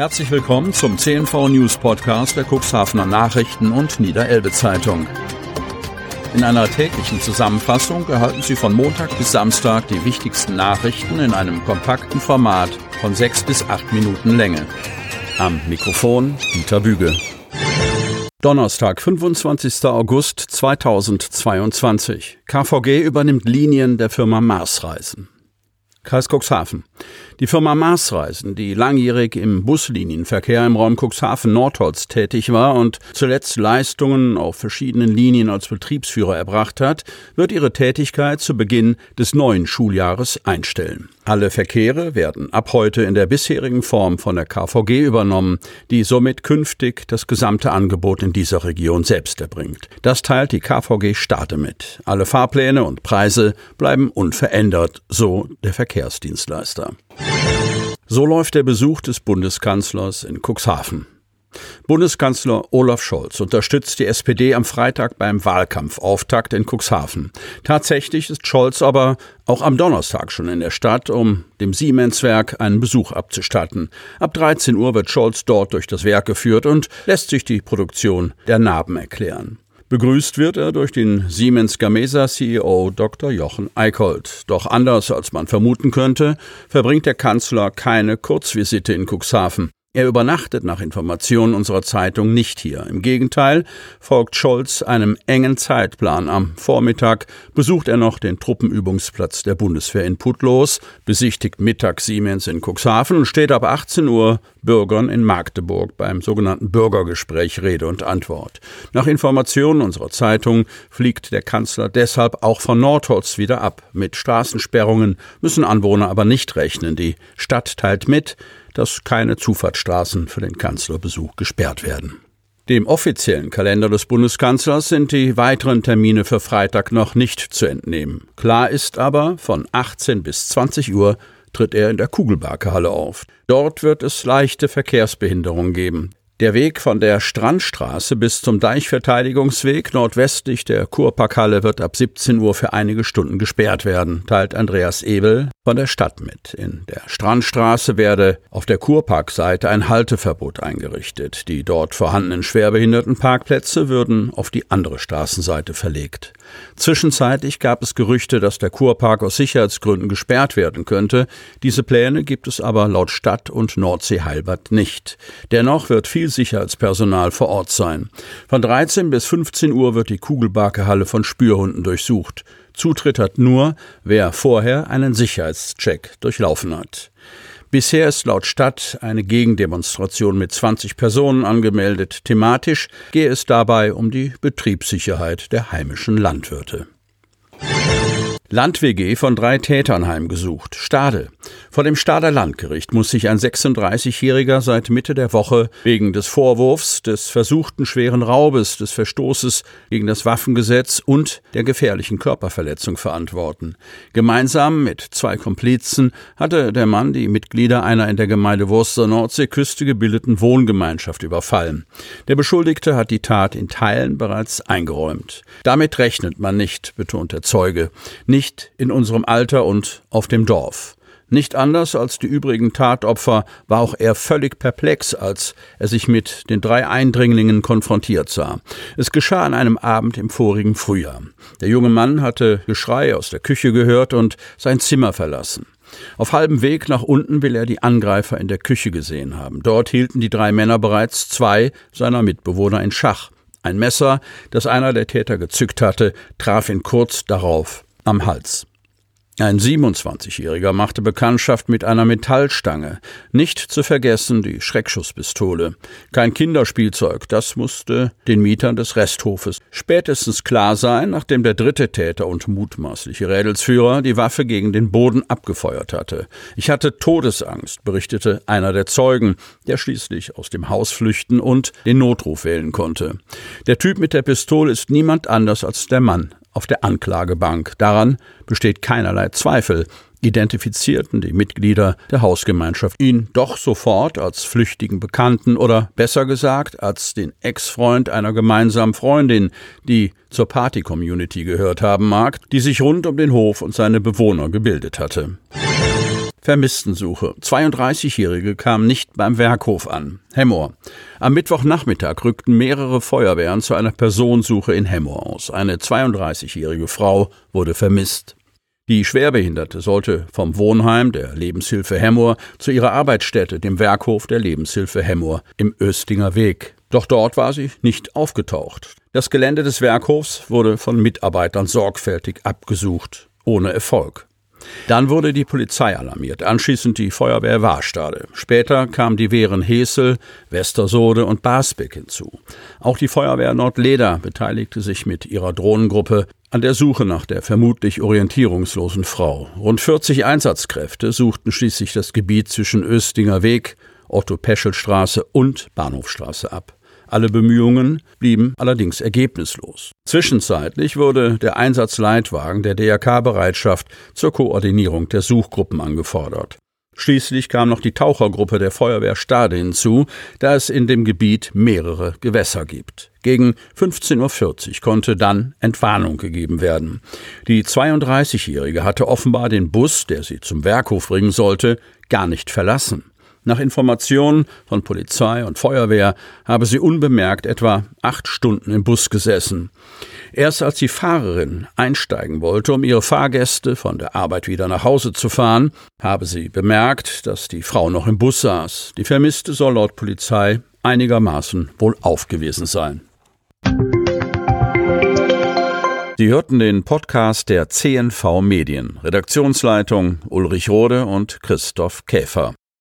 Herzlich willkommen zum CNV News Podcast der Cuxhavener Nachrichten und Niederelbe Zeitung. In einer täglichen Zusammenfassung erhalten Sie von Montag bis Samstag die wichtigsten Nachrichten in einem kompakten Format von sechs bis acht Minuten Länge. Am Mikrofon Dieter Büge. Donnerstag, 25. August 2022. KVG übernimmt Linien der Firma Marsreisen. Kreis Cuxhaven. Die Firma Marsreisen, die langjährig im Buslinienverkehr im Raum Cuxhaven-Nordholz tätig war und zuletzt Leistungen auf verschiedenen Linien als Betriebsführer erbracht hat, wird ihre Tätigkeit zu Beginn des neuen Schuljahres einstellen. Alle Verkehre werden ab heute in der bisherigen Form von der KVG übernommen, die somit künftig das gesamte Angebot in dieser Region selbst erbringt. Das teilt die KVG Starte mit. Alle Fahrpläne und Preise bleiben unverändert, so der Verkehrsdienstleister. So läuft der Besuch des Bundeskanzlers in Cuxhaven. Bundeskanzler Olaf Scholz unterstützt die SPD am Freitag beim Wahlkampfauftakt in Cuxhaven. Tatsächlich ist Scholz aber auch am Donnerstag schon in der Stadt, um dem Siemenswerk einen Besuch abzustatten. Ab 13 Uhr wird Scholz dort durch das Werk geführt und lässt sich die Produktion der Narben erklären. Begrüßt wird er durch den Siemens Gamesa CEO Dr. Jochen Eickholt. Doch anders als man vermuten könnte, verbringt der Kanzler keine Kurzvisite in Cuxhaven. Er übernachtet nach Informationen unserer Zeitung nicht hier. Im Gegenteil folgt Scholz einem engen Zeitplan. Am Vormittag besucht er noch den Truppenübungsplatz der Bundeswehr in Putlos, besichtigt Mittag Siemens in Cuxhaven und steht ab 18 Uhr Bürgern in Magdeburg beim sogenannten Bürgergespräch Rede und Antwort. Nach Informationen unserer Zeitung fliegt der Kanzler deshalb auch von Nordholz wieder ab. Mit Straßensperrungen müssen Anwohner aber nicht rechnen. Die Stadt teilt mit, dass keine Zufahrtsstraßen für den Kanzlerbesuch gesperrt werden. Dem offiziellen Kalender des Bundeskanzlers sind die weiteren Termine für Freitag noch nicht zu entnehmen. Klar ist aber, von 18 bis 20 Uhr tritt er in der Kugelbarkehalle auf. Dort wird es leichte Verkehrsbehinderung geben. Der Weg von der Strandstraße bis zum Deichverteidigungsweg nordwestlich der Kurparkhalle wird ab 17 Uhr für einige Stunden gesperrt werden, teilt Andreas Ebel von der Stadt mit. In der Strandstraße werde auf der Kurparkseite ein Halteverbot eingerichtet. Die dort vorhandenen schwerbehinderten Parkplätze würden auf die andere Straßenseite verlegt. Zwischenzeitlich gab es Gerüchte, dass der Kurpark aus Sicherheitsgründen gesperrt werden könnte. Diese Pläne gibt es aber laut Stadt und Nordsee Heilbad nicht. Dennoch wird viel Sicherheitspersonal vor Ort sein. Von 13 bis 15 Uhr wird die Kugelbarkehalle von Spürhunden durchsucht. Zutritt hat nur, wer vorher einen Sicherheitscheck durchlaufen hat. Bisher ist laut Stadt eine Gegendemonstration mit 20 Personen angemeldet. Thematisch gehe es dabei um die Betriebssicherheit der heimischen Landwirte. Land-WG von drei Tätern heimgesucht. Stade. Vor dem Stader Landgericht muss sich ein 36-Jähriger seit Mitte der Woche wegen des Vorwurfs des versuchten schweren Raubes, des Verstoßes gegen das Waffengesetz und der gefährlichen Körperverletzung verantworten. Gemeinsam mit zwei Komplizen hatte der Mann die Mitglieder einer in der Gemeinde Wurster Nordseeküste gebildeten Wohngemeinschaft überfallen. Der Beschuldigte hat die Tat in Teilen bereits eingeräumt. Damit rechnet man nicht, betont der Zeuge. Nicht in unserem Alter und auf dem Dorf. Nicht anders als die übrigen Tatopfer war auch er völlig perplex, als er sich mit den drei Eindringlingen konfrontiert sah. Es geschah an einem Abend im vorigen Frühjahr. Der junge Mann hatte Geschrei aus der Küche gehört und sein Zimmer verlassen. Auf halbem Weg nach unten will er die Angreifer in der Küche gesehen haben. Dort hielten die drei Männer bereits zwei seiner Mitbewohner in Schach. Ein Messer, das einer der Täter gezückt hatte, traf ihn kurz darauf am Hals. Ein 27-Jähriger machte Bekanntschaft mit einer Metallstange. Nicht zu vergessen die Schreckschusspistole. Kein Kinderspielzeug, das musste den Mietern des Resthofes spätestens klar sein, nachdem der dritte Täter und mutmaßliche Rädelsführer die Waffe gegen den Boden abgefeuert hatte. Ich hatte Todesangst, berichtete einer der Zeugen, der schließlich aus dem Haus flüchten und den Notruf wählen konnte. Der Typ mit der Pistole ist niemand anders als der Mann, auf der Anklagebank. Daran besteht keinerlei Zweifel. Identifizierten die Mitglieder der Hausgemeinschaft ihn doch sofort als flüchtigen Bekannten oder besser gesagt als den Ex-Freund einer gemeinsamen Freundin, die zur Party-Community gehört haben mag, die sich rund um den Hof und seine Bewohner gebildet hatte. Vermisstensuche. 32-Jährige kamen nicht beim Werkhof an. Hemmoor. Am Mittwochnachmittag rückten mehrere Feuerwehren zu einer Personensuche in Hemmoor aus. Eine 32-jährige Frau wurde vermisst. Die Schwerbehinderte sollte vom Wohnheim der Lebenshilfe Hemmoor zu ihrer Arbeitsstätte, dem Werkhof der Lebenshilfe Hemmoor im Östinger Weg. Doch dort war sie nicht aufgetaucht. Das Gelände des Werkhofs wurde von Mitarbeitern sorgfältig abgesucht, ohne Erfolg. Dann wurde die Polizei alarmiert, anschließend die Feuerwehr Warstade. Später kamen die Wehren Hesel, Westersode und Basbeck hinzu. Auch die Feuerwehr Nordleder beteiligte sich mit ihrer Drohnengruppe an der Suche nach der vermutlich orientierungslosen Frau. Rund 40 Einsatzkräfte suchten schließlich das Gebiet zwischen Östinger Weg, Otto-Peschel-Straße und Bahnhofstraße ab. Alle Bemühungen blieben allerdings ergebnislos. Zwischenzeitlich wurde der Einsatzleitwagen der DRK-Bereitschaft zur Koordinierung der Suchgruppen angefordert. Schließlich kam noch die Tauchergruppe der Feuerwehr Stade hinzu, da es in dem Gebiet mehrere Gewässer gibt. Gegen 15.40 Uhr konnte dann Entwarnung gegeben werden. Die 32-Jährige hatte offenbar den Bus, der sie zum Werkhof bringen sollte, gar nicht verlassen. Nach Informationen von Polizei und Feuerwehr habe sie unbemerkt etwa acht Stunden im Bus gesessen. Erst als die Fahrerin einsteigen wollte, um ihre Fahrgäste von der Arbeit wieder nach Hause zu fahren, habe sie bemerkt, dass die Frau noch im Bus saß. Die Vermisste soll laut Polizei einigermaßen wohl aufgewesen sein. Sie hörten den Podcast der CNV Medien. Redaktionsleitung Ulrich Rode und Christoph Käfer.